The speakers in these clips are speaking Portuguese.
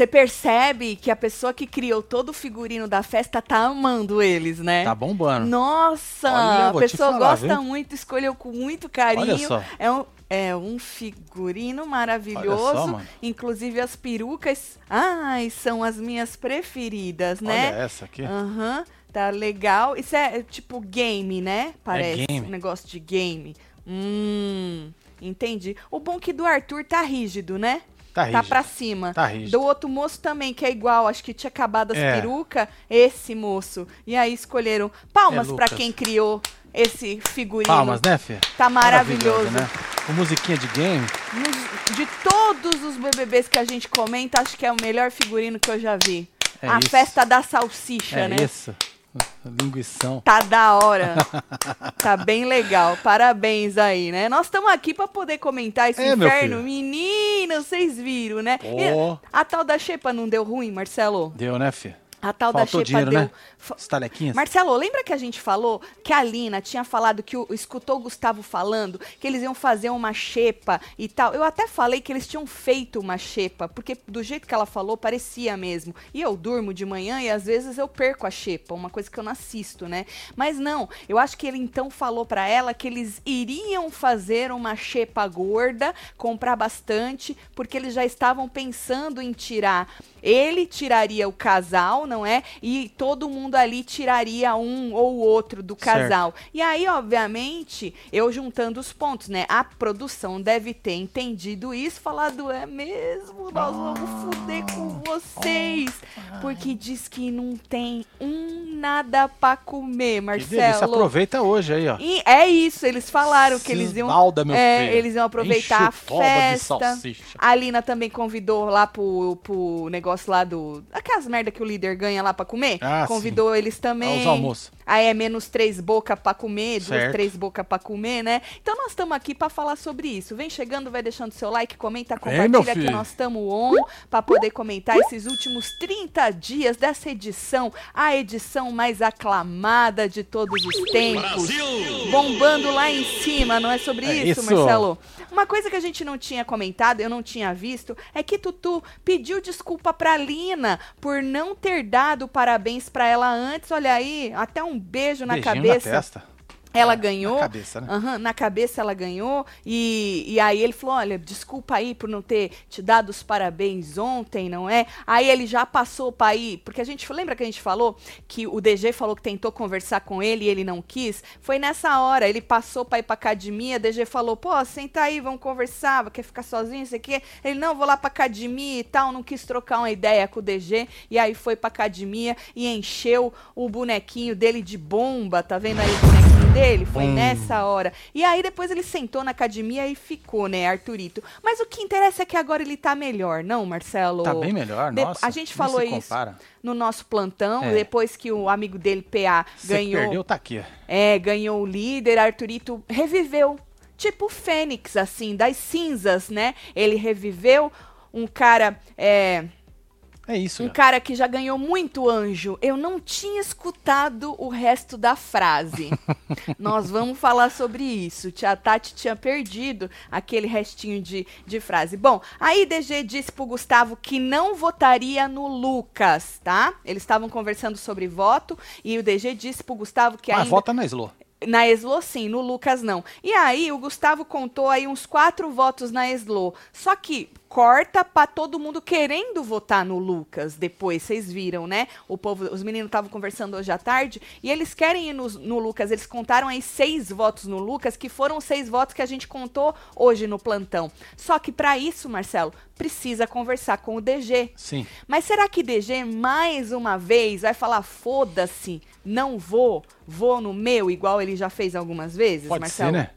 você percebe que a pessoa que criou todo o figurino da festa tá amando eles, né? Tá bombando. Nossa, Olha, a pessoa falar, gosta viu? muito, escolheu com muito carinho. Olha só. É um, é um figurino maravilhoso. Só. Inclusive as perucas, ai, são as minhas preferidas, né? Olha essa aqui. Aham, tá legal. Isso é é tipo game, né? Parece. game. Um negócio de game. Hum, entendi. O bom que do Arthur tá rígido, né? Tá Tá rígido. pra cima. Tá rígido. Do outro moço também, que é igual, acho que tinha acabado as É. perucas, esse moço. E aí escolheram palmas É, pra Lucas. quem criou esse figurino. Palmas, né, Fê? Tá maravilhoso. né? Com musiquinha de game. De todos os BBBs que a gente comenta, acho que é o melhor figurino que eu já vi. É a isso. festa da salsicha, É né? isso. Linguição. Tá da hora. tá bem legal. Parabéns aí, né? Nós estamos aqui pra poder comentar esse É, inferno. filho. Menino, vocês viram, né? E a tal da xepa não deu ruim, Marcelo? Deu, né, Fê? A tal Faltou da xepa dinheiro, deu. né? Fa- Os talequinhas. Marcelo, lembra que a gente falou que a Lina tinha falado que o, escutou o Gustavo falando que eles iam fazer uma xepa e tal? Eu até falei que eles tinham feito uma xepa, porque do jeito que ela falou parecia mesmo. E eu durmo de manhã e às vezes eu perco a xepa, uma coisa que eu não assisto, né? Mas não, eu acho que ele então falou pra ela que eles iriam fazer uma xepa gorda, comprar bastante, porque eles já estavam pensando em tirar. Ele tiraria o casal, não é? E todo mundo ali tiraria um ou outro do Certo. casal. E aí, obviamente, eu juntando os pontos, né? A produção deve ter entendido isso, falado, é mesmo, nós vamos fuder com vocês. Porque diz que não tem um nada pra comer. Marcelo. Aproveita hoje aí, ó. E é isso, eles falaram que eles iam. Meu é, filho. eles iam aproveitar a festa. A Lina também convidou lá pro, pro negócio lá do. Aquelas merda que o líder ganha lá pra comer. Ah, convidou eles também. Aos almoços. Aí é menos três boca pra comer, duas, Certo. três boca pra comer, né? Então nós estamos aqui pra falar sobre isso. Vem chegando, vai deixando seu like, comenta, Vem, compartilha que filho. nós estamos on pra poder comentar esses últimos 30 dias dessa edição, a edição mais aclamada de todos os tempos. Bombando lá em cima, não é sobre É isso, isso. Marcelo? Uma coisa que a gente não tinha comentado, eu não tinha visto, é que Tutu pediu desculpa pra Lina por não ter dado parabéns pra ela antes. Olha aí, até um beijo na Beijinho cabeça. Na testa. Ela É, ganhou. Na cabeça, né? Aham, na cabeça ela ganhou. E, e aí ele falou: olha, desculpa aí por não ter te dado os parabéns ontem, não é? Aí ele já passou pra ir. Porque a gente lembra que a gente falou que o DG falou que tentou conversar com ele e ele não quis? Foi nessa hora. Ele passou pra ir pra academia. A DG falou: pô, senta aí, vamos conversar. Quer ficar sozinho? Isso aqui? Ele não, vou lá pra academia e tal. Não quis trocar uma ideia com o DG. E aí foi pra academia e encheu o bonequinho dele de bomba. Tá vendo aí o bonequinho dele? Foi Bum. nessa hora. E aí depois ele sentou na academia e ficou, né, Arthurito. Mas o que interessa é que agora ele tá melhor, não, Marcelo? Tá bem melhor, De- nossa. a gente falou isso no nosso plantão, É. depois que o amigo dele, PA, Você ganhou, perdeu, tá aqui. é, ganhou o líder, Arthurito reviveu. Tipo o Fênix, assim, das cinzas, né? Ele reviveu um cara. É, É isso, um cara. cara que já ganhou muito anjo. Eu não tinha escutado o resto da frase. Nós vamos falar sobre isso. Tia Tati tinha perdido aquele restinho de, de frase. Bom, aí DG disse pro Gustavo que não votaria no Lucas, tá? Eles estavam conversando sobre voto e o DG disse pro Gustavo que Mas ainda... vota na Slow. Na Eslo, sim, no Lucas não. E aí, o Gustavo contou aí uns quatro votos na Eslo. Só que corta pra todo mundo querendo votar no Lucas depois, vocês viram, né? O povo, os meninos estavam conversando hoje à tarde e eles querem ir no, no Lucas. Eles contaram aí seis votos no Lucas, que foram seis votos que a gente contou hoje no plantão. Só que pra isso, Marcelo, precisa conversar com o DG. Sim. Mas será que DG mais uma vez vai falar foda-se, não vou, vou no meu, igual ele já fez algumas vezes, Pode Marcelo? ser, né?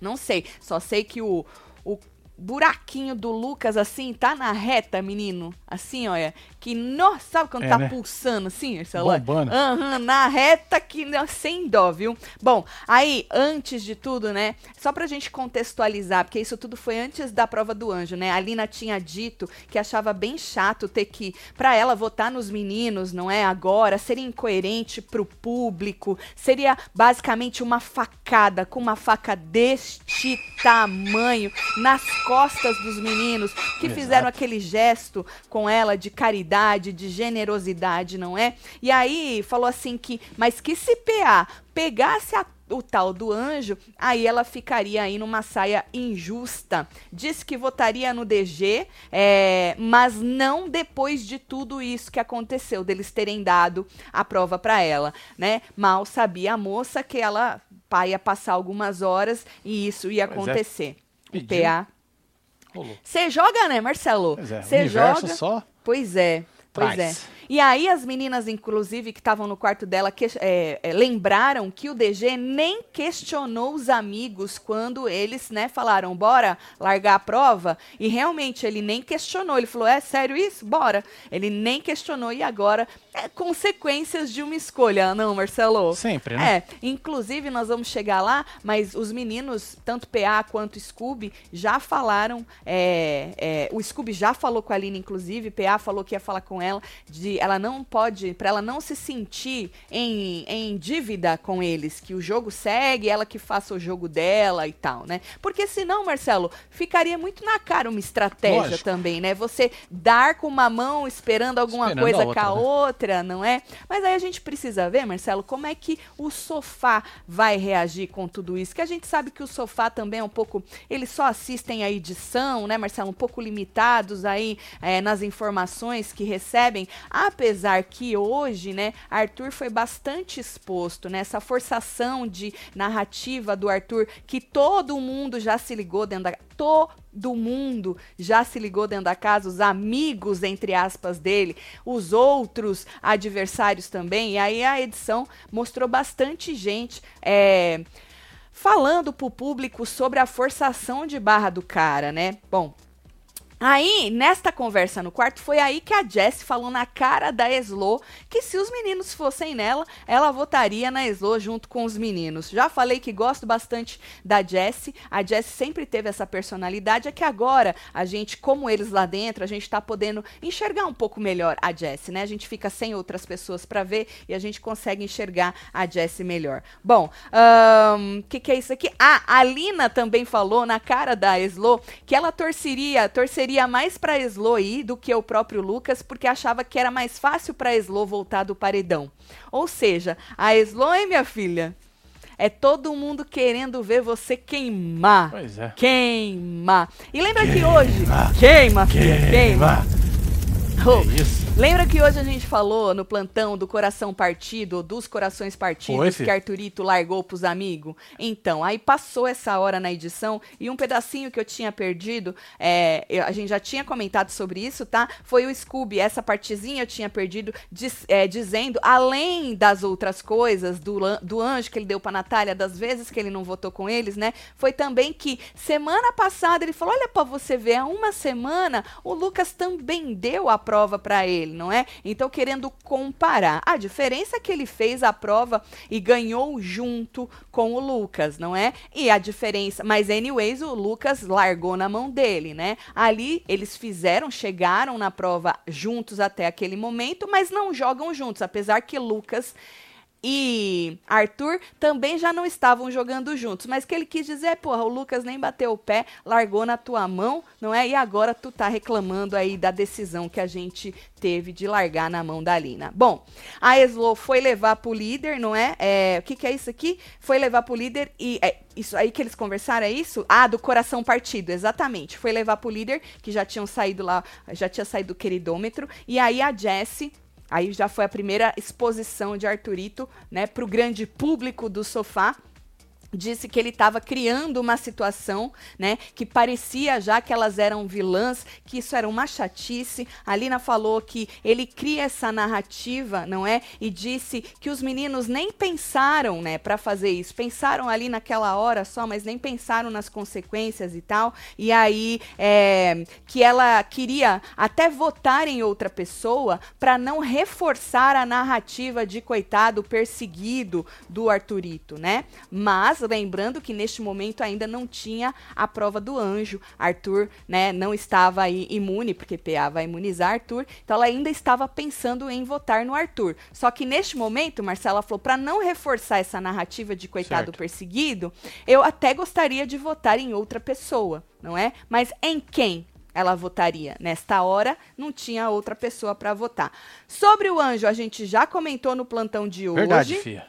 Não sei, só sei que o, o buraquinho do Lucas, assim, tá na reta, menino. Assim, olha, que, nossa, sabe quando É, tá né? pulsando assim, Marcelo? Bombando. Aham, na reta que não- sem dó, viu? Bom, aí, antes de tudo, né, só pra gente contextualizar, porque isso tudo foi antes da prova do anjo, né? A Lina tinha dito que achava bem chato ter que, pra ela, votar nos meninos, não é? Agora, seria incoerente pro público, seria basicamente uma facada, com uma faca deste tamanho, nas costas dos meninos, que Exato. fizeram aquele gesto com ela de caridade, de generosidade, não é? E aí falou assim que, mas que se PA pegasse a o tal do anjo, aí ela ficaria aí numa saia injusta. Disse que votaria no DG, é, mas não depois de tudo isso que aconteceu, deles terem dado a prova para ela, né? Mal sabia a moça que ela pá, ia passar algumas horas e isso ia é. acontecer. O Pediu. PA. Você joga, né, Marcelo? Pois é, Você universo joga. só Pois é. Pois traz. é. E aí as meninas, inclusive, que estavam no quarto dela, que, é, é, lembraram que o DG nem questionou os amigos quando eles, né, falaram, bora largar a prova. E realmente ele nem questionou. Ele falou, é sério isso? Bora. Ele nem questionou e agora é consequências de uma escolha, não, Marcelo? Sempre, né? É, inclusive nós vamos chegar lá, mas os meninos, tanto PA quanto Scooby, já falaram. é, é, o Scooby já falou com a Aline, inclusive, PA falou que ia falar com ela, de ela não pode, para ela não se sentir em, em dívida com eles, que o jogo segue, ela que faça o jogo dela e tal, né? Porque senão, Marcelo, ficaria muito na cara uma estratégia Lógico. também, né? Você dar com uma mão esperando alguma Esperando coisa a com outra, a né? outra, não é? Mas aí a gente precisa ver, Marcelo, como é que o sofá vai reagir com tudo isso. Que a gente sabe que o sofá também é um pouco. Eles só assistem a edição, né, Marcelo? Um pouco limitados aí é, nas informações que recebem. Apesar que hoje, né, Arthur foi bastante exposto, né? Essa forçação de narrativa do Arthur, que todo mundo já se ligou dentro da. Todo mundo já se ligou dentro da casa, os amigos, entre aspas, dele, os outros adversários também. E aí a edição mostrou bastante gente é, falando pro público sobre a forçação de barra do cara, né? Bom. Aí, nesta conversa no quarto, foi aí que a Jess falou na cara da Eslo que se os meninos fossem nela, ela votaria na Eslo junto com os meninos. Já falei que gosto bastante da Jess. A Jess sempre teve essa personalidade, é que agora a gente, como eles lá dentro, a gente tá podendo enxergar um pouco melhor a Jess, né? A gente fica sem outras pessoas para ver e a gente consegue enxergar a Jess melhor. Bom, o que, que é isso aqui? Ah, a Lina também falou na cara da Eslo que ela torceria, torceria mais pra Eslo ir do que o próprio Lucas, porque achava que era mais fácil pra Eslo voltar do paredão. Ou seja, a Eslo, hein, minha filha? É todo mundo querendo ver você queimar. Pois é. Queimar. E lembra que hoje. Queima, filha, queima. Oh, É isso. Lembra que hoje a gente falou no plantão do coração partido, dos corações partidos, Foi, que. Arthurito largou pros amigos? Então, aí passou essa hora na edição e um pedacinho que eu tinha perdido, é, eu- a gente já tinha comentado sobre isso, tá? Foi o Scooby, essa partezinha eu tinha perdido, diz- é, dizendo, além das outras coisas, do, do anjo que ele deu pra Natália, das vezes que ele não votou com eles, né? Foi também que semana passada ele falou: olha pra você ver, há uma semana o Lucas também deu a prova pra ele, não é? Então, querendo comparar. A diferença é que ele fez a prova e ganhou junto com o Lucas, não é? E a diferença. Mas, anyways, o Lucas largou na mão dele, né? Ali eles fizeram, chegaram na prova juntos até aquele momento, mas não jogam juntos, apesar que Lucas e Arthur também já não estavam jogando juntos. Mas que ele quis dizer é, porra, o Lucas nem bateu o pé, largou na tua mão, não é? E agora tu tá reclamando aí da decisão que a gente teve de largar na mão da Lina. Bom, a Eslo foi levar pro líder, não é? É, o que que é isso aqui? Foi levar pro líder e... é, isso aí que eles conversaram é isso? Ah, do coração partido, exatamente. Foi levar pro líder, que já tinham saído lá, já tinha saído do queridômetro. E aí a Jessie Aí já foi a primeira exposição de Arthurito, né, para o grande público do sofá. Disse que ele estava criando uma situação, né, que parecia já que elas eram vilãs, que isso era uma chatice. A Lina falou que ele cria essa narrativa, não é? E disse que os meninos nem pensaram, né, para fazer isso. Pensaram ali naquela hora só, mas nem pensaram nas consequências e tal. E aí é, que ela queria até votar em outra pessoa para não reforçar a narrativa de coitado perseguido do Arthurito, né? Mas lembrando que neste momento ainda não tinha a prova do anjo. Arthur, né, não estava aí imune, porque PA vai imunizar Arthur. Então ela ainda estava pensando em votar no Arthur. Só que neste momento, Marcela falou, para não reforçar essa narrativa de coitado Certo. perseguido, eu até gostaria de votar em outra pessoa, não é? Mas em quem? Ela votaria. Nesta hora, não tinha outra pessoa para votar. Sobre o anjo, a gente já comentou no plantão de hoje. Verdade, fia.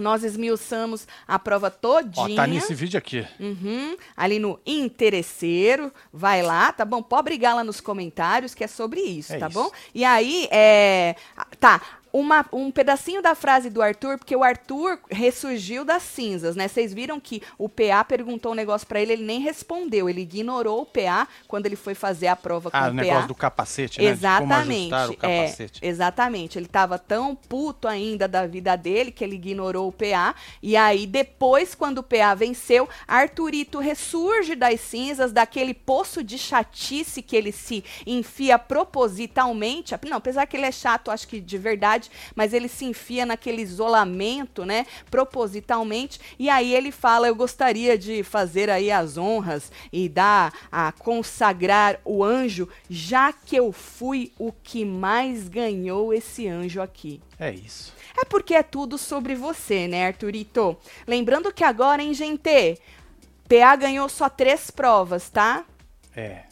Nós esmiuçamos a prova Ó, todinha. tá nesse vídeo aqui. Uhum, ali no interesseiro, vai lá, tá bom? Pode brigar lá nos comentários que é sobre isso, É tá isso. bom? E aí, é, tá, uma, um pedacinho da frase do Arthur, porque o Arthur ressurgiu das cinzas, né? Vocês viram que o PA perguntou um negócio pra ele, ele nem respondeu, ele ignorou o PA quando ele foi fazer a prova com Ah, o o PA. negócio do capacete, né? De Exatamente. o é, capacete. exatamente. Ele estava tão puto ainda da vida dele que ele ignorou o PA. E aí, depois, quando o PA venceu, Arthurito ressurge das cinzas, daquele poço de chatice que ele se enfia propositalmente. Não, apesar que ele é chato, acho que de verdade, mas ele se enfia naquele isolamento, né? Propositalmente. E aí ele fala: Eu gostaria de fazer aí as honras e dar a consagrar o anjo, já que eu fui o que mais ganhou esse anjo aqui. É isso. É porque é tudo sobre você, né, Arthurito? Lembrando que agora, hein, gente? PA ganhou só três provas, tá? É.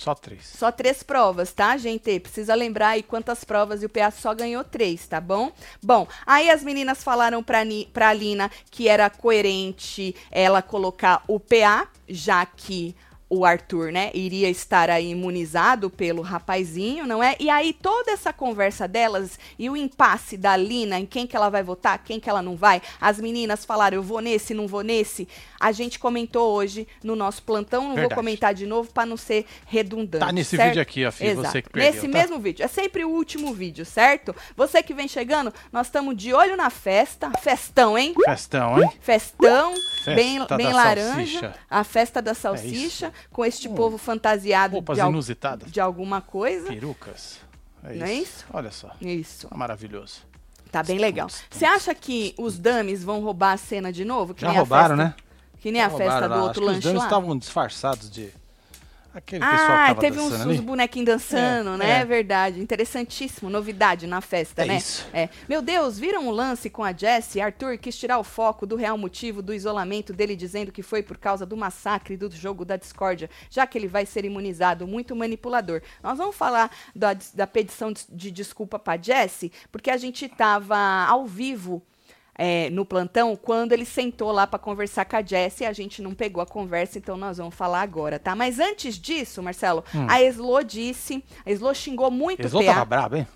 Só três. Só três provas, tá, gente? Precisa lembrar aí quantas provas e o PA só ganhou três, tá bom? Bom, aí as meninas falaram pra, Ni, pra Lina que era coerente ela colocar o PA, já que o Arthur, né, iria estar aí imunizado pelo rapazinho, não é? E aí toda essa conversa delas e o impasse da Lina em quem que ela vai votar, quem que ela não vai, as meninas falaram eu vou nesse, não vou nesse, a gente comentou hoje no nosso plantão, não vou Verdade. comentar de novo pra não ser redundante. Tá nesse certo? vídeo aqui, ó, filho, Exato. você que perdeu, Nesse tá? mesmo vídeo, é sempre o último vídeo, certo? Você que vem chegando, nós estamos de olho na festa, festão, hein? Festão, hein? Festão, Festa bem, bem laranja, salsicha. a festa da salsicha, com este Hum. povo fantasiado Roupas de, al- inusitadas. de alguma coisa. Perucas. É Não é isso? Olha só. Isso, Tá maravilhoso. tá bem legal. Tum, tum, Você acha que os dummies vão roubar a cena de novo? Que Já roubaram, festa- né? Que nem a festa do lá. outro Acho lanche os lá? estavam disfarçados de... Aquele pessoal Ah, tava teve uns, uns bonequinhos dançando, É, né? é. É verdade. Interessantíssimo. Novidade na festa, É né? isso. É. Meu Deus, viram o lance com a Jessie? Arthur quis tirar o foco do real motivo do isolamento dele, dizendo que foi por causa do massacre do jogo da discórdia, já que ele vai ser imunizado. Muito manipulador. Nós vamos falar da, da petição de, de desculpa pra Jessie, porque a gente tava ao vivo é, no plantão quando ele sentou lá para conversar com a Jessie. A gente não pegou a conversa, então nós vamos falar agora, tá? Mas antes disso, Marcelo, a Eslo disse, a Eslo xingou muito Eles o PA. tava brabo, hein?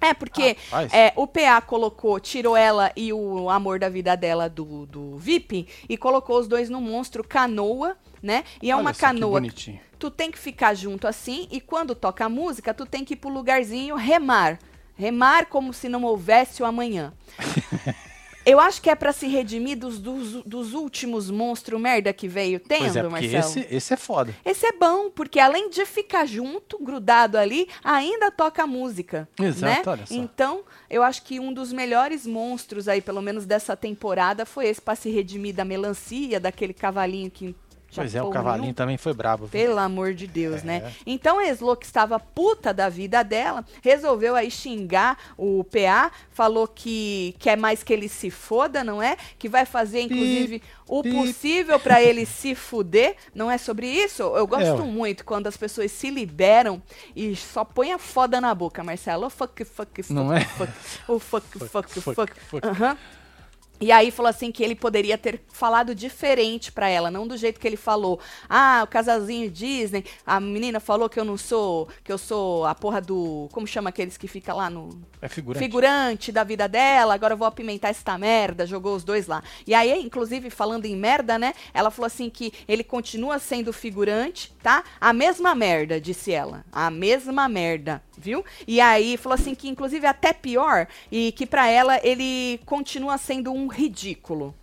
É, porque Rapaz. é, o PA colocou, tirou ela e o amor da vida dela do, do VIP e colocou os dois num monstro canoa, né? E é Olha uma que canoa bonitinho. tu tem que ficar junto assim e quando toca a música, tu tem que ir pro lugarzinho remar. Remar como se não houvesse o amanhã. Eu acho que é pra se redimir dos, dos, dos últimos monstros merda que veio tendo, Pois é, Marcelo. esse, esse é foda. Esse é bom, porque além de ficar junto, grudado ali, ainda toca música. Exato, né? olha só. Então, eu acho que um dos melhores monstros aí, pelo menos dessa temporada, foi esse pra se redimir da melancia, daquele cavalinho que. Pois é, o cavalinho também foi brabo. viu? Pelo amor de Deus, É. né? Então a Eslo, que estava puta da vida dela, resolveu aí xingar o PA, falou que quer mais que ele se foda, não é? Que vai fazer, inclusive, o possível para ele se fuder. Não é sobre isso? Eu gosto É, muito quando as pessoas se liberam e só põem a foda na boca, Marcelo. Oh, fuck, fuck, fuck, Não é? fuck. Oh, fuck, fuck, fuck. fuck, fuck. Aham. E aí falou assim que ele poderia ter falado diferente pra ela, não do jeito que ele falou. Ah, o casalzinho Disney, a menina falou que eu não sou, que eu sou a porra do, como chama aqueles que fica lá no É figurante. figurante da vida dela, agora eu vou apimentar esta merda, jogou os dois lá. E aí, inclusive, falando em merda, né? Ela falou assim que ele continua sendo figurante, tá? A mesma merda, disse ela. A mesma merda, viu? E aí falou assim que, inclusive, até pior, e que pra ela ele continua sendo um ridículo.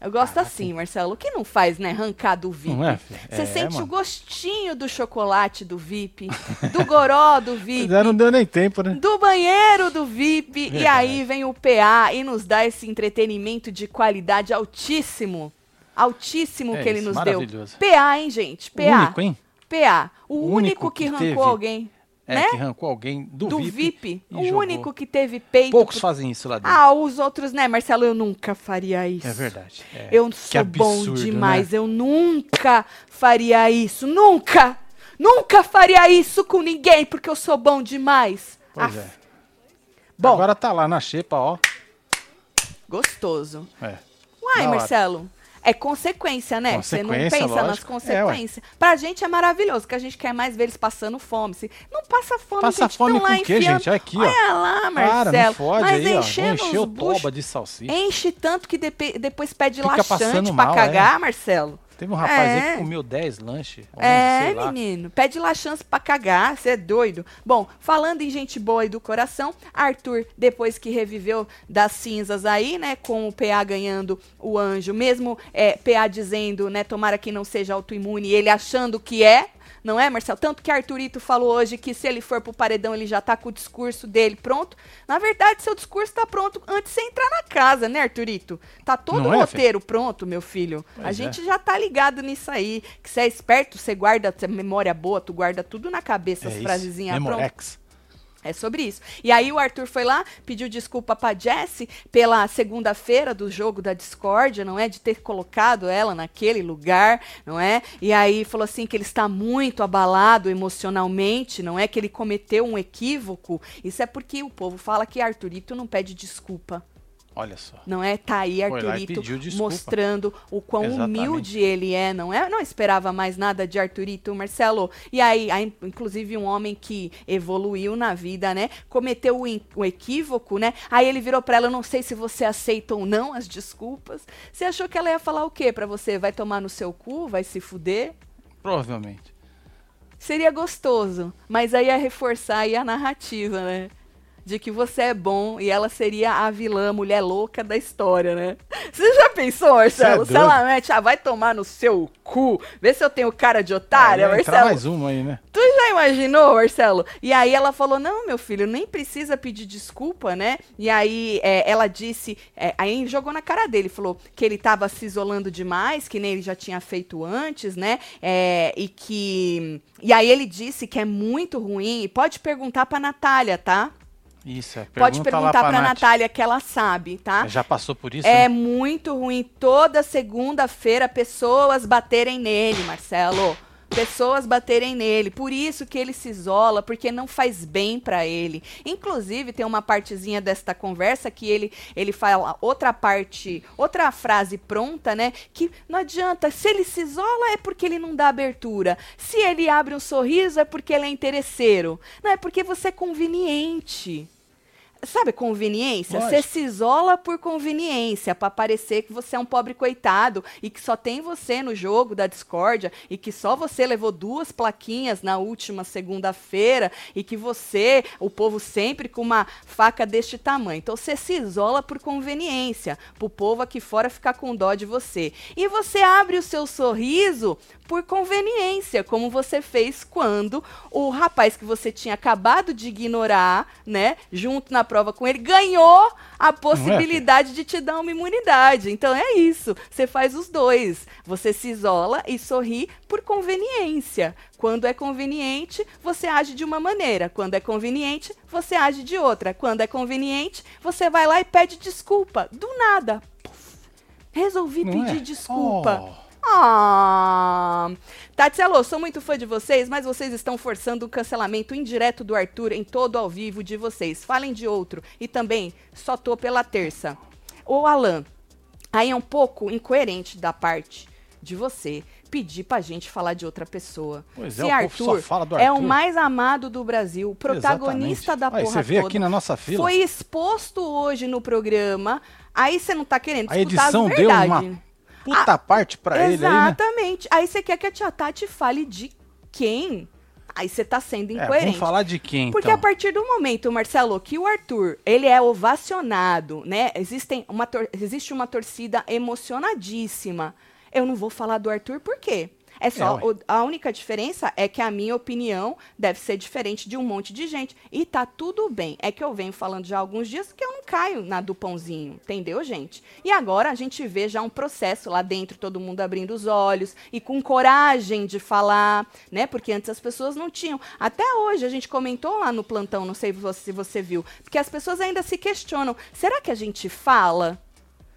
Eu gosto assim, Marcelo. O que não faz, né? Arrancar do VIP. É? Você É, sente o mano. gostinho do chocolate do VIP, do goró do VIP, Já não deu nem tempo, né? do banheiro do VIP. E Verdade. aí vem o PA e nos dá esse entretenimento de qualidade altíssimo. Altíssimo É que ele nos deu. PA, hein, gente? O PA. único, hein? PA. O, O único, único que, que arrancou alguém. É, né? que arrancou alguém do, do VIP. VIP. O jogou. único que teve peito. Poucos pro- fazem isso lá dentro. Ah, os outros, né, Marcelo? Eu nunca faria isso. é verdade. é. Eu Que sou bom absurdo, demais. né? Eu nunca faria isso. Nunca! Nunca faria isso com ninguém, porque eu sou bom demais. Pois Ah, é. Bom, Agora tá lá na xepa, ó. gostoso. É. Uai, Da hora. É consequência, né? Você não Consequência, pensa nas lógico. consequências. pra gente é maravilhoso, que a gente quer mais ver eles passando fome. Se não passa fome, Passa gente. fome com o quê, gente? Olha aqui, ó. Olha lá, Marcelo. Para, não fode Mas aí, ó. Enchendo buchos, toba de salsicha. Enche tanto que depois pede Fica laxante pra mal, cagar, Marcelo. Teve um rapaz aí É. que comeu 10 lanches. É, menino. Pede lá chance pra cagar, você é doido. Bom, falando em gente boa e do coração, Arthur, depois que reviveu das cinzas aí, né, com o PA ganhando o anjo, mesmo é, PA dizendo, né, tomara que não seja autoimune, ele achando que é, não é, Marcelo? Tanto que Arthurito falou hoje que se ele for pro paredão, ele já tá com o discurso dele pronto. Na verdade, seu discurso tá pronto antes de você entrar na casa, né, Arthurito? Tá todo Não o é, roteiro pronto, meu filho. a Pois é. gente já tá ligado nisso aí. Que você é esperto, você guarda, você memória boa, tu guarda tudo na cabeça, as É isso. frasezinhas prontas. É sobre isso. E aí o Arthur foi lá, pediu desculpa pra Jessie pela segunda-feira do jogo da discórdia, não é? De ter colocado ela naquele lugar, não é? E aí falou assim que ele está muito abalado emocionalmente, não é? Que ele cometeu um equívoco. Isso é porque o povo fala que Arthurito não pede desculpa. Olha só. Não é? Tá aí Arthurito mostrando o quão Exatamente. humilde ele é, não é? Eu não esperava mais nada de Arthurito, Marcelo. E aí, aí, inclusive, um homem que evoluiu na vida, né? Cometeu o, o equívoco, né? Aí ele virou pra ela, não sei se você aceita ou não as desculpas. Você achou que ela ia falar o quê pra você? Vai tomar no seu cu? Vai se fuder? Provavelmente. Seria gostoso, mas aí ia reforçar aí a narrativa, né? De que você é bom e ela seria a vilã, mulher louca da história, né? Você já pensou, Marcelo? Cê Se é ela mete, ah, vai tomar no seu cu, vê se eu tenho cara de otária, vai entrar Marcelo. mais uma aí, né? Tu já imaginou, Marcelo? E aí ela falou: não, meu filho, nem precisa pedir desculpa, né? E aí é, ela disse, é, aí jogou na cara dele, falou que ele tava se isolando demais, que nem ele já tinha feito antes, né? É, e que. E aí ele disse que é muito ruim. E pode perguntar pra Natália, tá? Isso, é. pode Pergunta lá perguntar pra, Nath. Natália que ela sabe, tá? Já passou por isso? É né? muito ruim toda segunda-feira pessoas baterem nele, Marcelo. Pessoas baterem nele. Por isso que ele se isola, porque não faz bem pra ele. Inclusive, tem uma partezinha desta conversa que ele, ele fala outra parte, outra frase pronta, né? Que não adianta. Se ele se isola é porque ele não dá abertura. Se ele abre um sorriso é porque ele é interesseiro. Não, é porque você é conveniente. Sabe conveniência? Você se isola por conveniência, pra parecer que você é um pobre coitado e que só tem você no jogo da discórdia e que só você levou duas plaquinhas na última segunda-feira e que você, o povo sempre com uma faca deste tamanho. Então você se isola por conveniência, pro povo aqui fora ficar com dó de você. E você abre o seu sorriso por conveniência, como você fez quando o rapaz que você tinha acabado de ignorar, né, junto na prova com ele, ganhou a possibilidade de te dar uma imunidade. Então é isso, você faz os dois. Você se isola e sorri por conveniência. Quando é conveniente, você age de uma maneira. Quando é conveniente, você age de outra. Quando é conveniente, você vai lá e pede desculpa. Do nada. Resolvi Não pedir é? desculpa. Oh. Ah, Tati Alô, sou muito fã de vocês, mas vocês estão forçando o cancelamento indireto do Arthur em todo ao vivo de vocês. Falem de outro. E também, só tô pela terça. Ô, Alan, aí é um pouco incoerente da parte de você pedir pra gente falar de outra pessoa. Pois é, Se o povo Arthur, só fala do é o Arthur. mais amado do Brasil, protagonista Exatamente. da Aí, porra Você vê toda. aqui na nossa fila. Foi exposto hoje no programa. Aí você não tá querendo A edição deu uma puta parte pra ele aí, né? Exatamente. Aí você quer que a tia Tati fale de quem? Aí você tá sendo É, incoerente. vamos falar de quem, Porque então? a partir do momento, Marcelo, que o Arthur, ele é ovacionado, né? Existem uma existe uma torcida emocionadíssima. Eu não vou falar do Arthur por quê? É só, É, o- a única diferença é que a minha opinião deve ser diferente de um monte de gente. E tá tudo bem. É que eu venho falando já há alguns dias que eu não caio na do pãozinho, entendeu, gente? E agora a gente vê já um processo lá dentro, todo mundo abrindo os olhos e com coragem de falar, né? Porque antes as pessoas não tinham. Até hoje a gente comentou lá no plantão, não sei se você viu, porque as pessoas ainda se questionam: será que a gente fala?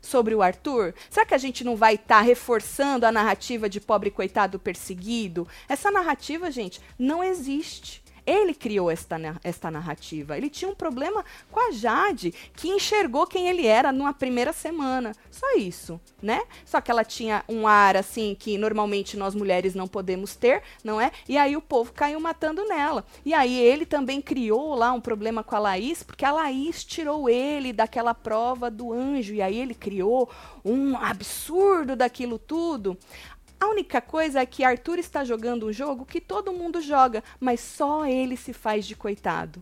Sobre o Arthur? Será que a gente não vai estar reforçando a narrativa de pobre coitado perseguido? Essa narrativa, gente, não existe. Ele criou esta, esta narrativa. Ele tinha um problema com a Jade, que enxergou quem ele era numa primeira semana. Só isso, né? Só que ela tinha um ar assim que normalmente nós mulheres não podemos ter, não é? E aí o povo caiu matando nela. E aí ele também criou lá um problema com a Laís, porque a Laís tirou ele daquela prova do anjo. E aí ele criou um absurdo daquilo tudo. A única coisa é que Arthur está jogando um jogo que todo mundo joga, mas só ele se faz de coitado.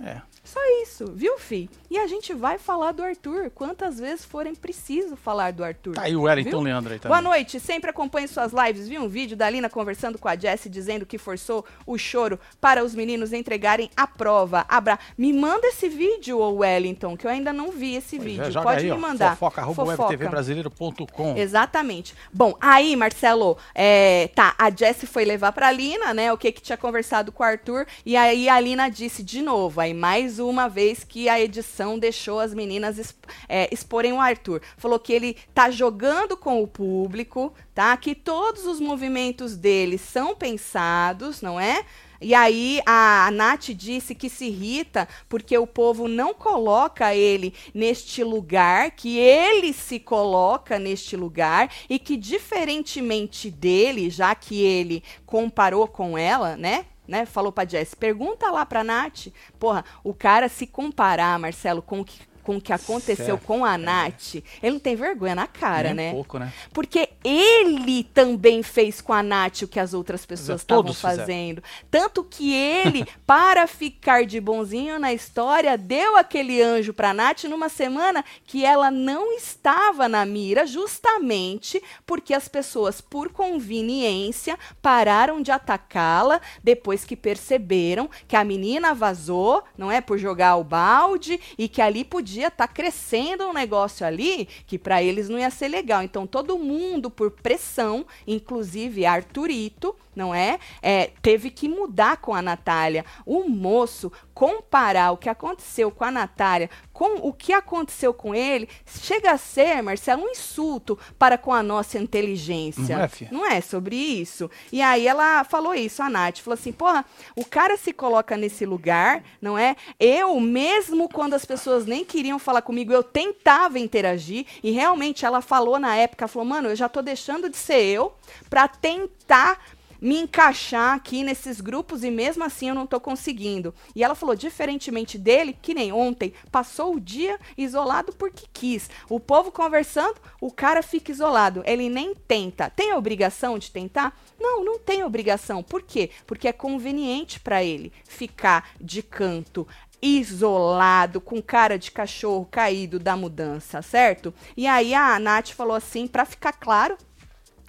É. Só isso, viu, Fi? E a gente vai falar do Arthur quantas vezes forem preciso falar do Arthur. Tá aí o Wellington Viu? Leandro aí também. Boa noite, sempre acompanho suas lives. Vi um vídeo da Lina conversando com a Jessie dizendo que forçou o choro para os meninos entregarem a prova. Abra, me manda esse vídeo, ô Wellington, que eu ainda não vi esse Pois é, vídeo. joga Pode aí, me mandar. Fofoca, arroba webtvbrasileiro.com. Exatamente. Bom, aí, Marcelo, é, tá, a Jessie foi levar pra Lina, né, o que que tinha conversado com o Arthur, e aí a Lina disse de novo, aí mais uma vez que a edição deixou as meninas exp- é, exporem o Arthur. Falou que ele tá jogando com o público, tá, que todos os movimentos dele são pensados, não é? E aí a Nath disse que se irrita porque o povo não coloca ele neste lugar, que ele se coloca neste lugar e que diferentemente dele, já que ele comparou com ela, né? Né, falou pra Jess, pergunta lá pra Nath. Porra, o cara se comparar, Marcelo, com o que, com o que aconteceu Certo. com a Nath, ele não tem vergonha na cara, Nem né? um pouco, né? Porque ele também fez com a Nath o que as outras pessoas estavam fizeram. fazendo. Tanto que ele, para ficar de bonzinho na história, deu aquele anjo pra Nath numa semana que ela não estava na mira, justamente porque as pessoas, por conveniência, pararam de atacá-la depois que perceberam que a menina vazou, não é? Por jogar o balde e que ali podia estar crescendo um negócio ali que para eles não ia ser legal. Então todo mundo, por pressão, inclusive Arthurito, não é? é? Teve que mudar com a Natália. O moço comparar o que aconteceu com a Natália com o que aconteceu com ele, chega a ser, Marcelo, um insulto para com a nossa inteligência. Não é, fia? Não é sobre isso. E aí ela falou isso, a Nath, falou assim, porra, o cara se coloca nesse lugar, não é? Eu, mesmo quando as pessoas nem queriam falar comigo, eu tentava interagir, e realmente ela falou na época, falou, mano, eu já tô deixando de ser eu pra tentar me encaixar aqui nesses grupos e mesmo assim eu não tô conseguindo. E ela falou, diferentemente dele, que nem ontem, passou o dia isolado porque quis. O povo conversando, o cara fica isolado. Ele nem tenta. Tem a obrigação de tentar? Não, não tem obrigação. Por quê? Porque é conveniente para ele ficar de canto isolado, com cara de cachorro caído da mudança, certo? E aí a Nath falou assim, para ficar claro,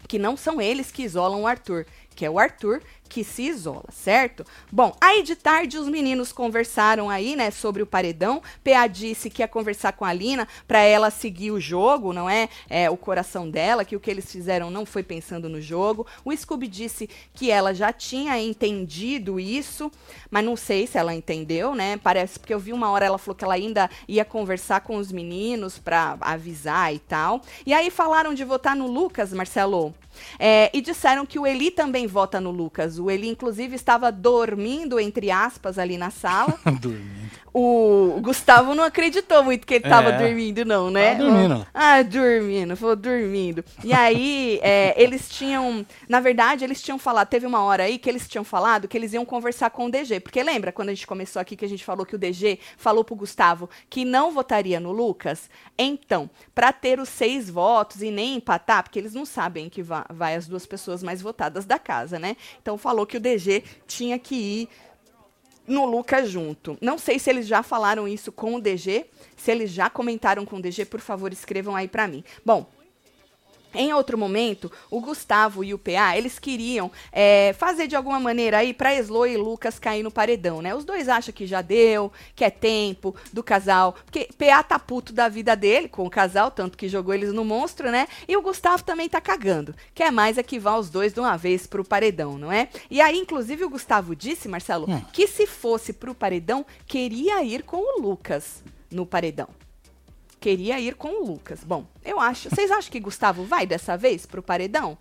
que não são eles que isolam o Arthur, que é o Arthur que se isola, certo? Bom, aí de tarde os meninos conversaram aí, né, sobre o paredão. PA disse que ia conversar com a Lina para ela seguir o jogo, não é? é? O coração dela, que o que eles fizeram não foi pensando no jogo. O Scooby disse que ela já tinha entendido isso, mas não sei se ela entendeu, né? Parece porque eu vi uma hora ela falou que ela ainda ia conversar com os meninos para avisar e tal. E aí falaram de votar no Lucas, Marcelo. É, e disseram que o Eli também vota no Lucas. O Eli, inclusive, estava dormindo, entre aspas, ali na sala. Dormindo. O Gustavo não acreditou muito que ele estava É. dormindo, não, né? Tava dormindo. Ah, dormindo, falou dormindo. E aí, é, eles tinham. Na verdade, eles tinham falado. Teve uma hora aí que eles tinham falado que eles iam conversar com o DG. Porque lembra quando a gente começou aqui que a gente falou que o DG falou pro Gustavo que não votaria no Lucas? Então, para ter os seis votos e nem empatar, porque eles não sabem que va- vai as duas pessoas mais votadas da casa, né? Então falou que o DG tinha que ir no Lucas junto. Não sei se eles já falaram isso com o DG, se eles já comentaram com o DG, por favor, escrevam aí para mim. Bom, em outro momento, o Gustavo e o PA, eles queriam é, fazer de alguma maneira aí pra Eslo e Lucas cair no paredão, né? Os dois acham que já deu, que é tempo do casal, porque PA tá puto da vida dele com o casal, tanto que jogou eles no monstro, né? E o Gustavo também tá cagando. Quer mais é que vá os dois de uma vez pro paredão, não é? E aí, inclusive, o Gustavo disse, Marcelo, hum. que se fosse pro paredão, queria ir com o Lucas no paredão queria ir com o Lucas. Bom, eu acho. Vocês acham que Gustavo vai dessa vez pro paredão?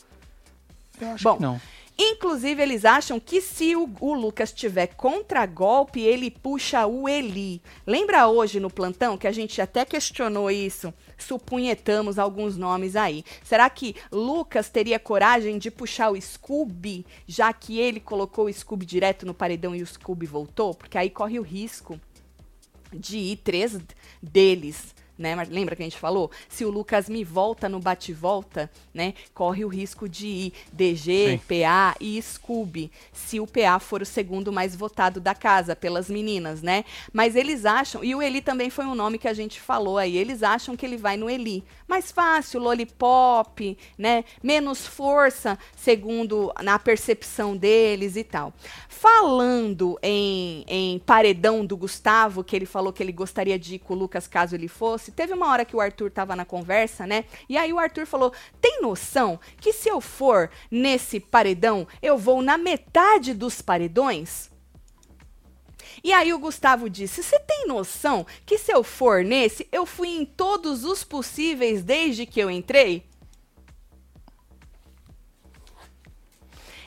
Eu acho Bom, que não. Inclusive, eles acham que se o, o Lucas tiver contra-golpe, ele puxa o Eli. Lembra hoje no plantão que a gente até questionou isso? Supunhetamos alguns nomes aí. Será que Lucas teria coragem de puxar o Scooby, já que ele colocou o Scooby direto no paredão e o Scooby voltou? Porque aí corre o risco de ir três deles né? Mas lembra que a gente falou? Se o Lucas me volta no bate-volta, né? Corre o risco de ir DG, Sim. PA e Scooby, se o PA for o segundo mais votado da casa pelas meninas, né? Mas eles acham, e o Eli também foi um nome que a gente falou aí, eles acham que ele vai no Eli. Mais fácil, lollipop, né? Menos força, segundo na percepção deles e tal. Falando em, em paredão do Gustavo, que ele falou que ele gostaria de ir com o Lucas caso ele fosse, Teve uma hora que o Arthur tava na conversa, né? E aí o Arthur falou: tem noção que se eu for nesse paredão, eu vou na metade dos paredões? E aí o Gustavo disse: Você tem noção que se eu for nesse, eu fui em todos os possíveis desde que eu entrei?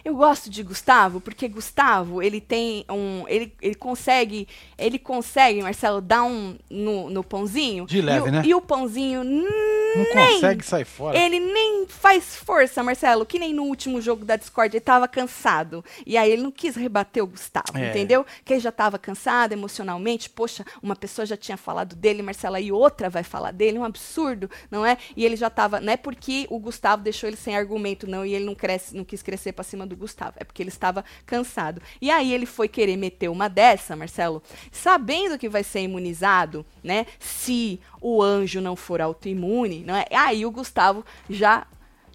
Eu gosto de Gustavo porque Gustavo, ele tem um. Ele, ele consegue. Ele consegue, Marcelo, dar um no, no pãozinho. De leve, e né? E o pãozinho. Não nem, consegue sair fora. Ele nem faz força, Marcelo. Que nem no último jogo da Discord. Ele tava cansado. E aí ele não quis rebater o Gustavo, é. entendeu? Que ele já tava cansado emocionalmente. Poxa, uma pessoa já tinha falado dele, Marcela, e outra vai falar dele. Um absurdo, não é? E ele já tava. Não é porque o Gustavo deixou ele sem argumento, não, e ele não, cresce, não quis crescer pra cima do Gustavo. É porque ele estava cansado. E aí ele foi querer meter uma dessa, Marcelo, sabendo que vai ser imunizado, né? Se o anjo não for autoimune, não é? Aí o Gustavo já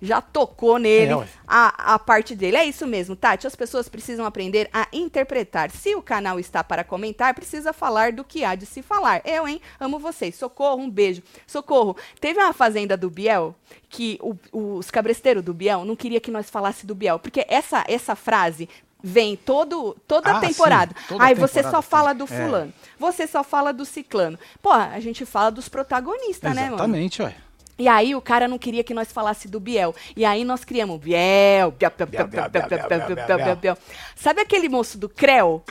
já tocou nele é, a, a parte dele. É isso mesmo, Tati. As pessoas precisam aprender a interpretar. Se o canal está para comentar, precisa falar do que há de se falar. Eu, hein? Amo vocês. Socorro, um beijo. Socorro. Teve uma fazenda do Biel que o, os cabresteiros do Biel não queria que nós falasse do Biel, porque essa, essa frase vem todo, toda ah, temporada. Sim, toda Aí temporada você só fala do é. fulano, é. você só fala do ciclano. Pô, a gente fala dos protagonistas, Exatamente, né, mano? Exatamente, ué. E aí o cara não queria que nós falasse do Biel. E aí nós criamos Biel, Biel, Biel, Biel, Biel, Biel, Biel, Biel, Biel, Biel, Biel. Sabe aquele moço do Creu?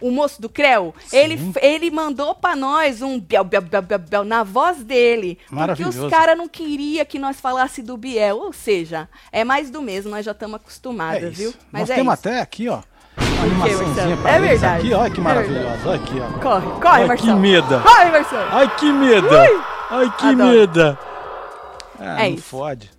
O moço do Creu, ele, ele mandou para nós um Biel, Biel, Biel, Biel, Biel na voz dele. Porque os caras não queriam que nós falasse do Biel. Ou seja, é mais do mesmo, nós já estamos acostumados, é viu? Mas nós é temos isso. até aqui, ó. Uma animaçãozinha pra É verdade. Aqui, olha que maravilhosa. Olha aqui, ó. Corre, corre, Marcelo. que medo. Corre, Marcelo. Ai, que medo. Ui. Ai, que Adoro. medo. Ah, é não isso. fode.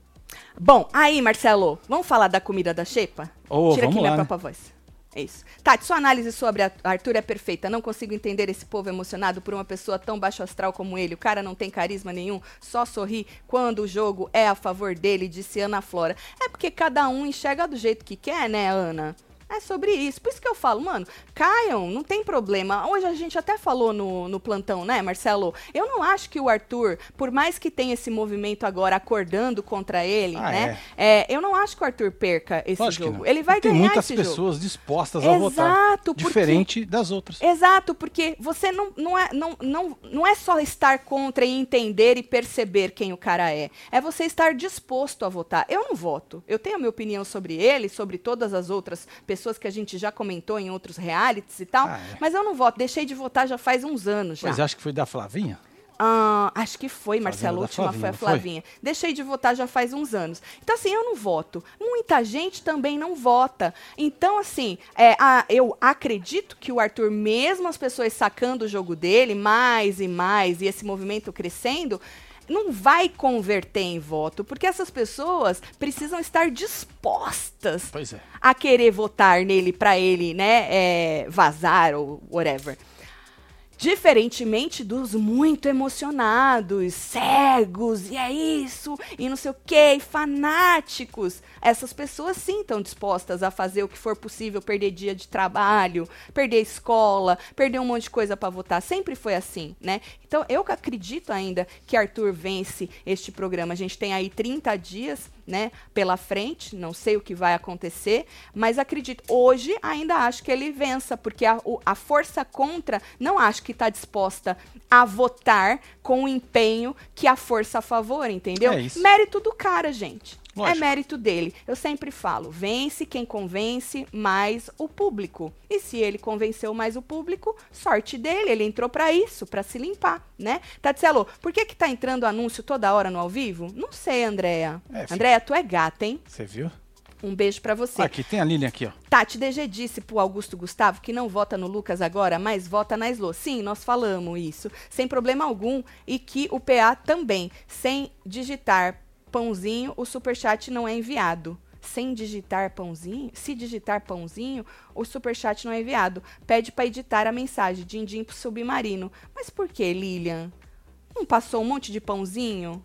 Bom, aí, Marcelo, vamos falar da comida da Xepa? Oh, Tira aqui lá, minha né? própria voz. É isso. Tati, sua análise sobre Arthur é perfeita. Não consigo entender esse povo emocionado por uma pessoa tão baixo astral como ele. O cara não tem carisma nenhum, só sorri quando o jogo é a favor dele, disse Ana Flora. É porque cada um enxerga do jeito que quer, né, Ana? É sobre isso. Por isso que eu falo, mano, caiam, não tem problema. Hoje a gente até falou no, no plantão, né, Marcelo? Eu não acho que o Arthur, por mais que tenha esse movimento agora acordando contra ele, ah, né? É. É, eu não acho que o Arthur perca esse Lógico jogo. Ele vai tem ganhar muitas pessoas jogo. dispostas a Exato, votar. Porque, diferente das outras. Exato, porque você não, não, é, não, não, não é só estar contra e entender e perceber quem o cara é. É você estar disposto a votar. Eu não voto. Eu tenho a minha opinião sobre ele, sobre todas as outras pessoas pessoas que a gente já comentou em outros realities e tal, ah, é. mas eu não voto. Deixei de votar já faz uns anos já. Mas acho que foi da Flavinha? Ah, acho que foi, Marcelo. A última Flavinha, foi a Flavinha. Foi? Deixei de votar já faz uns anos. Então, assim, eu não voto. Muita gente também não vota. Então, assim, é, a, eu acredito que o Arthur, mesmo as pessoas sacando o jogo dele mais e mais, e esse movimento crescendo, não vai converter em voto, porque essas pessoas precisam estar dispostas é. a querer votar nele para ele, né, é, vazar ou whatever. Diferentemente dos muito emocionados, cegos, e é isso, e não sei o que, fanáticos. Essas pessoas sim estão dispostas a fazer o que for possível, perder dia de trabalho, perder escola, perder um monte de coisa para votar. Sempre foi assim, né? Então eu acredito ainda que Arthur vence este programa. A gente tem aí 30 dias né, pela frente, não sei o que vai acontecer, mas acredito, hoje ainda acho que ele vença, porque a, a força contra não acho que está disposta a votar com o empenho que a força a favor, entendeu? É isso. Mérito do cara, gente. Lógico. É mérito dele. Eu sempre falo, vence quem convence mais o público. E se ele convenceu mais o público, sorte dele, ele entrou para isso, para se limpar, né? Tatielo, por que que tá entrando anúncio toda hora no ao vivo? Não sei, Andréia. É, Andréia, tu é gata, hein? Você viu? Um beijo para você. Aqui, tem a Lilian aqui, ó. Tati DG disse pro Augusto Gustavo que não vota no Lucas agora, mas vota na Slo. Sim, nós falamos isso, sem problema algum, e que o PA também, sem digitar pãozinho, o superchat não é enviado. Sem digitar pãozinho, se digitar pãozinho, o superchat não é enviado. Pede para editar a mensagem, din-din pro submarino. Mas por que, Lilian? Não passou um monte de pãozinho?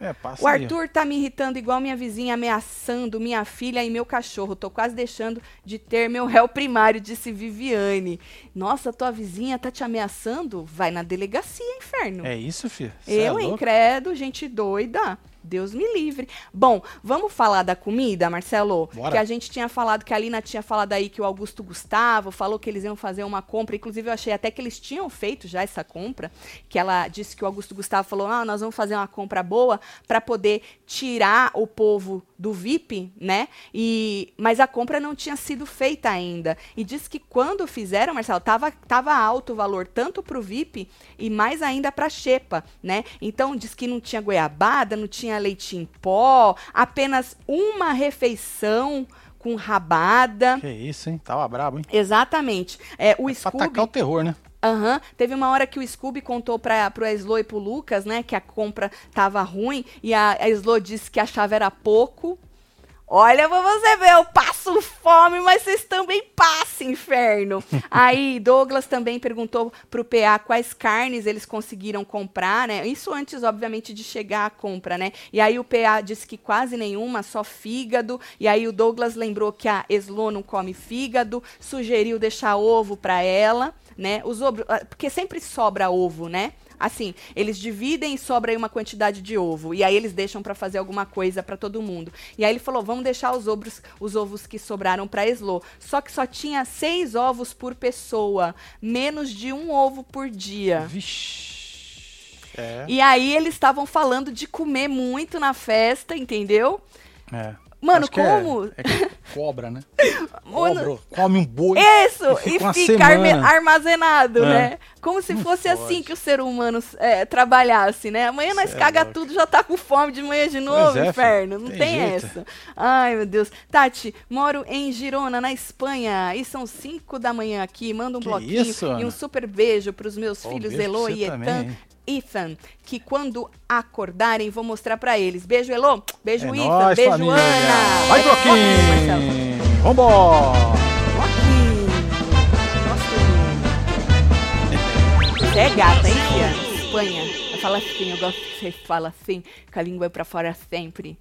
É, passa O aí. Arthur tá me irritando igual minha vizinha, ameaçando minha filha e meu cachorro. Tô quase deixando de ter meu réu primário, disse Viviane. Nossa, tua vizinha tá te ameaçando? Vai na delegacia, inferno. É isso, filho? É Eu, hein, louco? credo, gente doida. Deus me livre. Bom, vamos falar da comida, Marcelo? Bora. Que a gente tinha falado, que a Lina tinha falado aí que o Augusto Gustavo falou que eles iam fazer uma compra. Inclusive, eu achei até que eles tinham feito já essa compra. Que ela disse que o Augusto Gustavo falou: ah, nós vamos fazer uma compra boa para poder tirar o povo do VIP, né? E, mas a compra não tinha sido feita ainda. E disse que quando fizeram, Marcelo, tava, tava alto o valor, tanto para o VIP e mais ainda para a Xepa, né? Então diz que não tinha goiabada, não tinha leite em pó, apenas uma refeição com rabada. Que isso, hein? Tava brabo, hein? Exatamente. É, o Pra Scooby. atacar o terror, né? Aham. Teve uma hora que o Scooby contou pra, pro Slo e pro Lucas, né, que a compra tava ruim e a, a disse que achava era pouco. Olha pra você ver, eu passo fome, mas vocês também passam, inferno. Aí Douglas também perguntou pro PA quais carnes eles conseguiram comprar, né? Isso antes, obviamente, de chegar a compra, né? E aí o PA disse que quase nenhuma, só fígado. E aí o Douglas lembrou que a Slo não come fígado, sugeriu deixar ovo pra ela, né? Os ovo, ah, porque sempre sobra ovo, né? Assim, eles dividem e sobra aí uma quantidade de ovo. E aí eles deixam pra fazer alguma coisa pra todo mundo. E aí ele falou: vamos deixar os ovos, os ovos que sobraram pra Slo. Só que só tinha seis ovos por pessoa. Menos de um ovo por dia. Vixe. É. E aí eles estavam falando de comer muito na festa, entendeu? é. Mano, Acho é- como? É, que cobra, né? Cobra, come um boi. Isso! E E fica uma fica armazenado, É. né? Como se Não fosse pode. assim que o ser humano é, trabalhasse, né? Amanhã nós Cê é caga tudo, já tá com fome de manhã de novo, é, inferno. Não Tem tem, essa. Ai, meu Deus. Tati, moro em Girona, na Espanha, e são 5 da manhã aqui. Manda um Que bloquinho isso, e um super beijo pros meus Ó, filhos Elo e Ethan. também? Ethan, que quando acordarem vou mostrar pra eles. Beijo, Elo. Beijo, É Ethan. nóis, Beijo, família. Ana. Vai! Vambora! Joaquim. Nossa. Você é gata, hein, Fia? Espanha. Eu falo assim, eu gosto que você fala assim, com a língua pra fora sempre.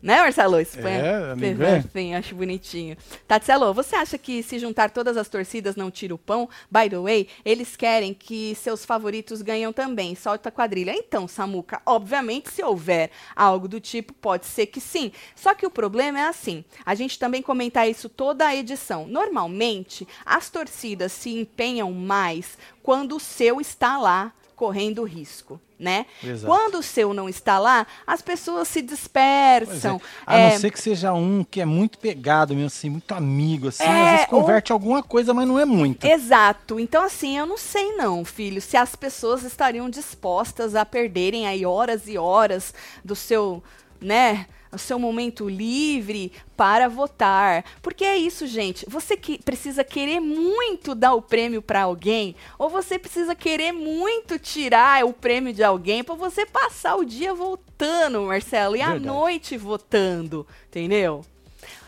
Né, Marcelo? Espanha. É, amigo, é. assim, acho bonitinho. Tatselo, você acha que se juntar todas as torcidas não tira o pão? By the way, eles querem que seus favoritos ganham também. Solta a quadrilha. Então, Samuca, obviamente, se houver algo do tipo, pode ser que sim. Só que o problema é assim. A gente também comenta isso toda a edição. Normalmente, as torcidas se empenham mais quando o seu está lá correndo risco, né? Exato. Quando o seu não está lá, as pessoas se Pois é. dispersam. A É, não ser que seja um que é muito pegado mesmo, assim, muito amigo, assim, É, às vezes ou- converte alguma coisa, mas não é muito. Exato. Então, assim, eu não sei não, filho, se as pessoas estariam dispostas a perderem aí horas e horas do seu, né, o seu momento livre para votar. Porque é isso, gente. Você que precisa querer muito dar o prêmio para alguém, ou você precisa querer muito tirar o prêmio de alguém para você passar o dia votando, Marcelo, e Verdade. a noite votando, entendeu?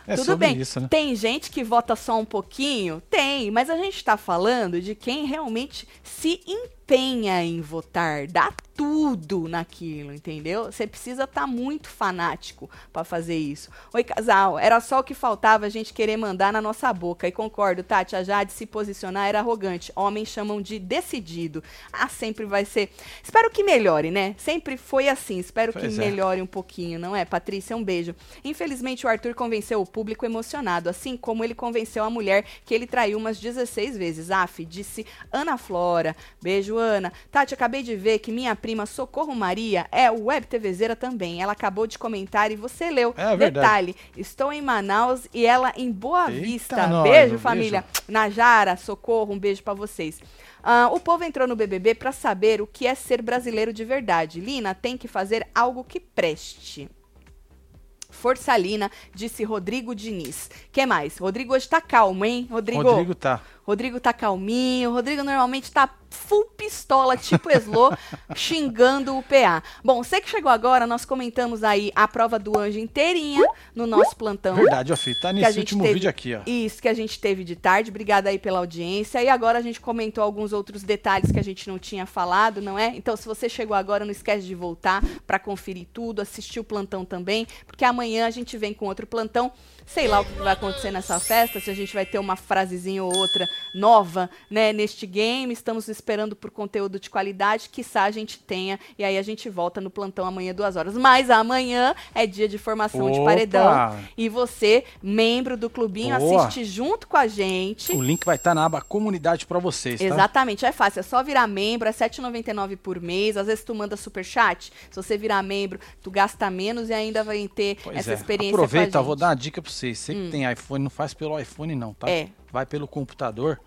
É Tudo bem. Isso, né? Tem gente que vota só um pouquinho? Tem, mas a gente está falando de quem realmente se empenha em votar, dá tudo naquilo, entendeu? Você precisa estar tá muito fanático para fazer isso. Oi, casal, era só o que faltava a gente querer mandar na nossa boca. E concordo, Tati, a Jade se posicionar era arrogante. Homens chamam de decidido. Ah, sempre vai ser. Espero que melhore, né? Sempre foi assim. Espero pois que é. melhore um pouquinho, não é? Patrícia, um beijo. Infelizmente, o Arthur convenceu o público emocionado, assim como ele convenceu a mulher que ele traiu umas 16 vezes. Af, disse Ana Flora. Beijo, Ana. Tati, acabei de ver que minha prima Socorro Maria é web TVzeira também. Ela acabou de comentar e você leu. É Detalhe, estou em Manaus e ela em Boa Eita Vista. Nós, beijo, família. Beijo. Najara, Socorro, um beijo para vocês. Uh, o povo entrou no BBB para saber o que é ser brasileiro de verdade. Lina tem que fazer algo que preste. Força Lina, disse Rodrigo Diniz. que mais? Rodrigo hoje tá calmo, hein, Rodrigo? Rodrigo tá. Rodrigo tá calminho. Rodrigo normalmente tá full pistola, tipo Eslo, xingando o PA. Bom, você que chegou agora, nós comentamos aí a prova do anjo inteirinha no nosso plantão. Verdade, ó, filho, tá nesse último teve, vídeo aqui, ó. Isso, que a gente teve de tarde. Obrigada aí pela audiência. E agora a gente comentou alguns outros detalhes que a gente não tinha falado, não é? Então, se você chegou agora, não esquece de voltar para conferir tudo, assistir o plantão também, porque amanhã a gente vem com outro plantão sei lá o que vai acontecer nessa festa, se a gente vai ter uma frasezinha ou outra nova, né, neste game. Estamos esperando por conteúdo de qualidade, quiçá a gente tenha, e aí a gente volta no plantão amanhã, duas horas. Mas amanhã é dia de formação Opa! de paredão. E você, membro do clubinho, Boa. assiste junto com a gente. O link vai estar tá na aba comunidade para vocês, tá? Exatamente, é fácil, é só virar membro, é R$ 7,99 por mês. Às vezes tu manda super chat, se você virar membro, tu gasta menos e ainda vai ter pois essa é. experiência Aproveita, vou dar uma dica para vocês. Você hum. que tem iPhone, não faz pelo iPhone não, tá? É. Vai pelo computador,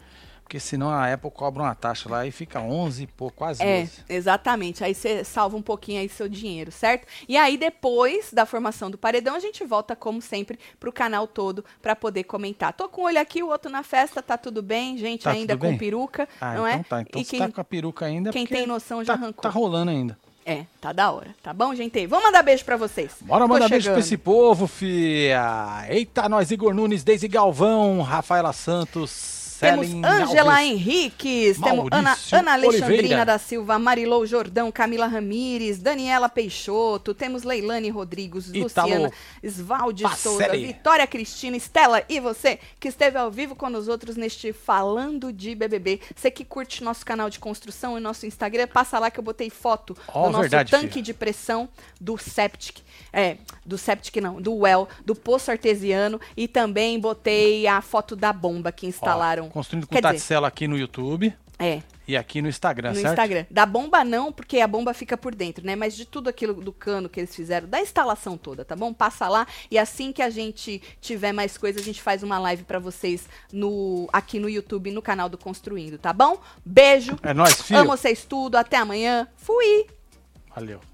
porque senão a Apple cobra uma taxa lá e fica 11, pô, quase É, 12. exatamente. Aí você salva um pouquinho aí seu dinheiro, certo? E aí depois da formação do paredão, a gente volta como sempre pro canal todo para poder comentar. Tô com um olho aqui, o outro na festa, tá tudo bem, gente, tá ainda com bem? peruca, ah, não então é? Tá, então e quem, tá com a peruca ainda, quem tem noção já tá, arrancou. Tá rolando ainda. É, tá da hora. Tá bom, gente? Vamos mandar beijo pra vocês. Bora mandar beijo pra esse povo, fia. Eita, nós, Igor Nunes, Deise Galvão, Rafaela Santos, temos Ângela Henriques, temos Ana, Ana Alexandrina Oliveira. da Silva, Marilou Jordão, Camila Ramires, Daniela Peixoto, temos Leilane Rodrigues, Italo Luciana, Svaldi Souza, Vitória Cristina, Estela e você que esteve ao vivo com os outros neste Falando de BBB. Você que curte nosso canal de construção e nosso Instagram, passa lá que eu botei foto oh, do nosso verdade, tanque filho. de pressão do Septic, é, do Septic não, do Well, do poço artesiano e também botei a foto da bomba que instalaram. Construindo com Tatsela aqui no YouTube. É. E aqui no Instagram, no certo? No Instagram. Da bomba não, porque a bomba fica por dentro, né? Mas de tudo aquilo do cano que eles fizeram, da instalação toda, tá bom? Passa lá e assim que a gente tiver mais coisa, a gente faz uma live para vocês no aqui no YouTube, no canal do Construindo, tá bom? Beijo. É nóis, filho. Amo vocês tudo. Até amanhã. Fui. Valeu.